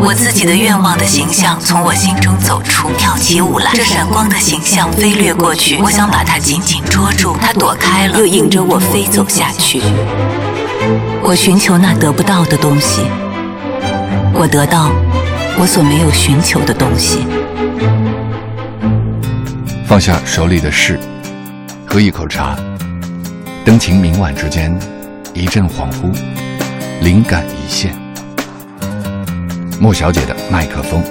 我自己的愿望的形象从我心中走出，跳起舞来。这闪光的形象飞掠过去，我想把它紧紧捉住，它躲开了，又引着我飞走下去。我寻求那得不到的东西，我得到我所没有寻求的东西。放下手里的事，喝一口茶，灯情明晚之间，一阵恍惚，灵感一现。莫小姐的麦克风。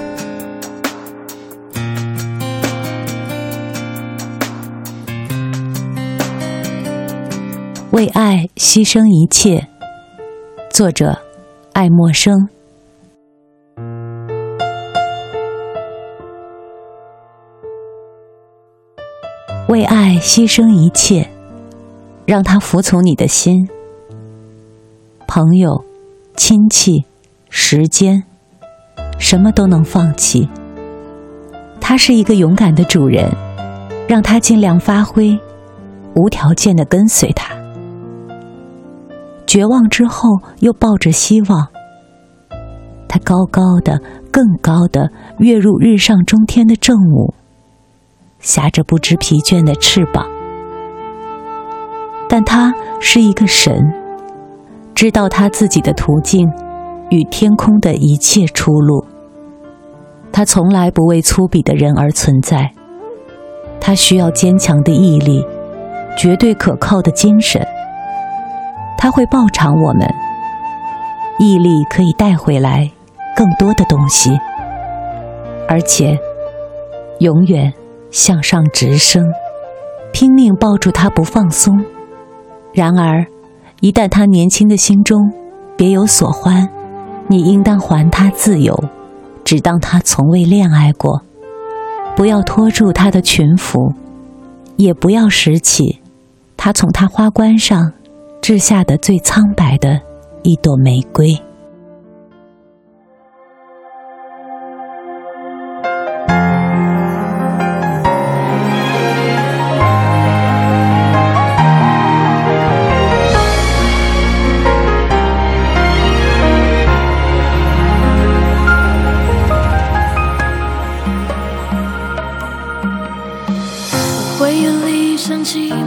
为爱牺牲一切，作者：爱默生。为爱牺牲一切，让他服从你的心。朋友、亲戚、时间。什么都能放弃。他是一个勇敢的主人，让他尽量发挥，无条件的跟随他。绝望之后又抱着希望。他高高的、更高的跃入日上中天的正午，夹着不知疲倦的翅膀。但他是一个神，知道他自己的途径与天空的一切出路。他从来不为粗鄙的人而存在，他需要坚强的毅力，绝对可靠的精神。他会报偿我们，毅力可以带回来更多的东西，而且永远向上直升，拼命抱住他不放松。然而，一旦他年轻的心中别有所欢，你应当还他自由。只当他从未恋爱过，不要拖住他的裙服，也不要拾起他从他花冠上掷下的最苍白的一朵玫瑰。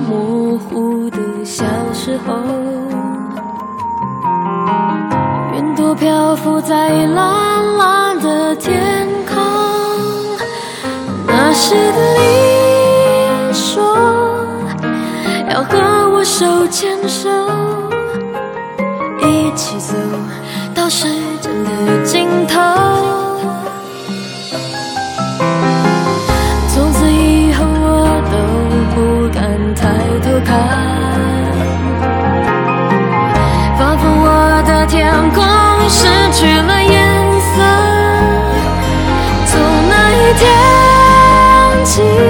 模糊的小时候，云朵漂浮在蓝蓝的天空，那时的你说要和我手牵手，一起走到时间的尽天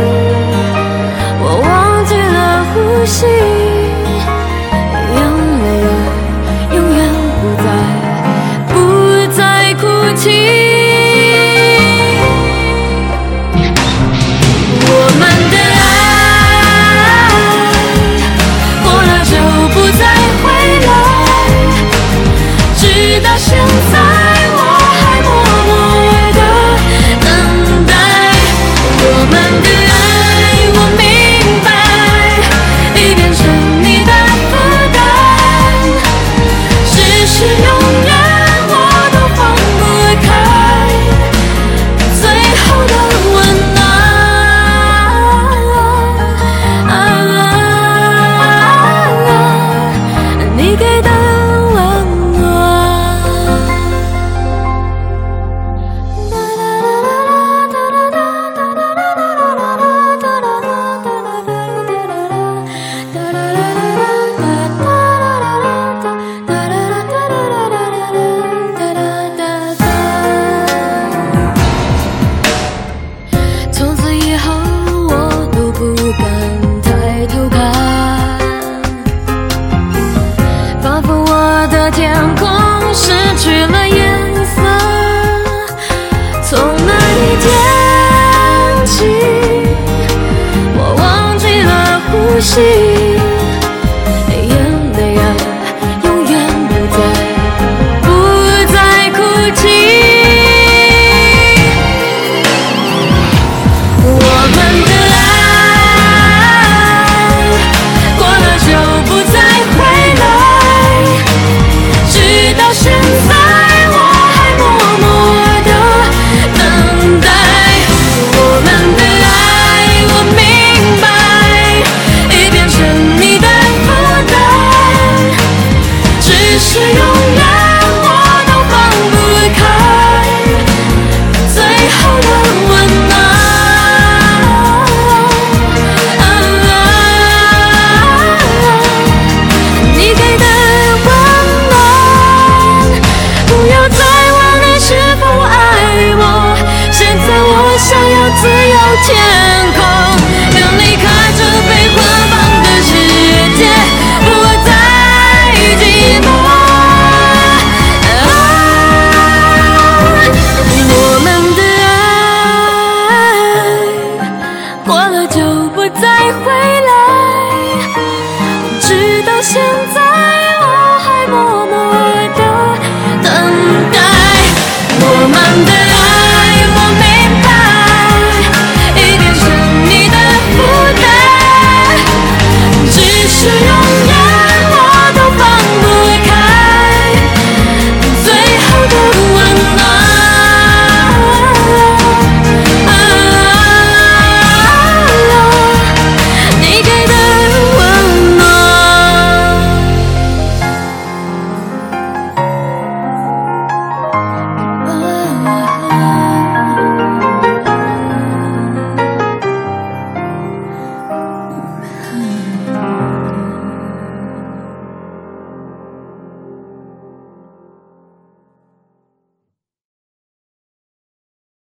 呼吸。